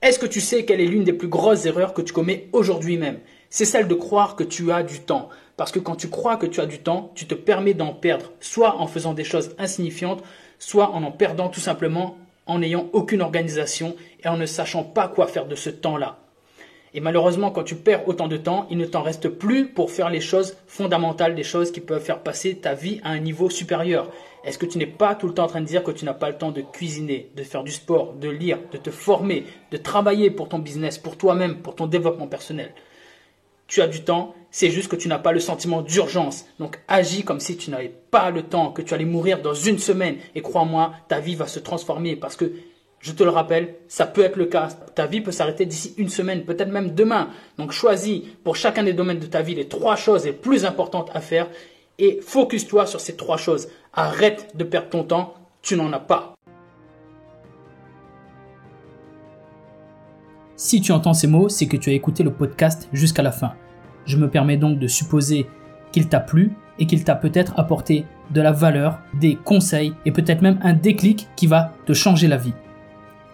Est-ce que tu sais quelle est l'une des plus grosses erreurs que tu commets aujourd'hui même? C'est celle de croire que tu as du temps. Parce que quand tu crois que tu as du temps, tu te permets d'en perdre, soit en faisant des choses insignifiantes, soit en en perdant tout simplement en n'ayant aucune organisation et en ne sachant pas quoi faire de ce temps-là. Et malheureusement, quand tu perds autant de temps, il ne t'en reste plus pour faire les choses fondamentales, des choses qui peuvent faire passer ta vie à un niveau supérieur. Est-ce que tu n'es pas tout le temps en train de dire que tu n'as pas le temps de cuisiner, de faire du sport, de lire, de te former, de travailler pour ton business, pour toi-même, pour ton développement personnel? Tu as du temps, c'est juste que tu n'as pas le sentiment d'urgence. Donc agis comme si tu n'avais pas le temps, que tu allais mourir dans une semaine. Et crois-moi, ta vie va se transformer parce que je te le rappelle, ça peut être le cas. Ta vie peut s'arrêter d'ici une semaine, peut-être même demain. Donc choisis pour chacun des domaines de ta vie les trois choses les plus importantes à faire et focus-toi sur ces trois choses. Arrête de perdre ton temps, tu n'en as pas. Si tu entends ces mots, c'est que tu as écouté le podcast jusqu'à la fin. Je me permets donc de supposer qu'il t'a plu et qu'il t'a peut-être apporté de la valeur, des conseils et peut-être même un déclic qui va te changer la vie.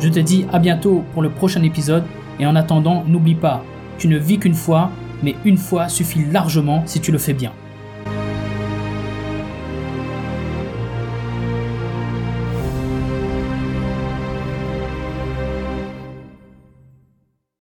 Je te dis à bientôt pour le prochain épisode et en attendant, n'oublie pas, tu ne vis qu'une fois, mais une fois suffit largement si tu le fais bien.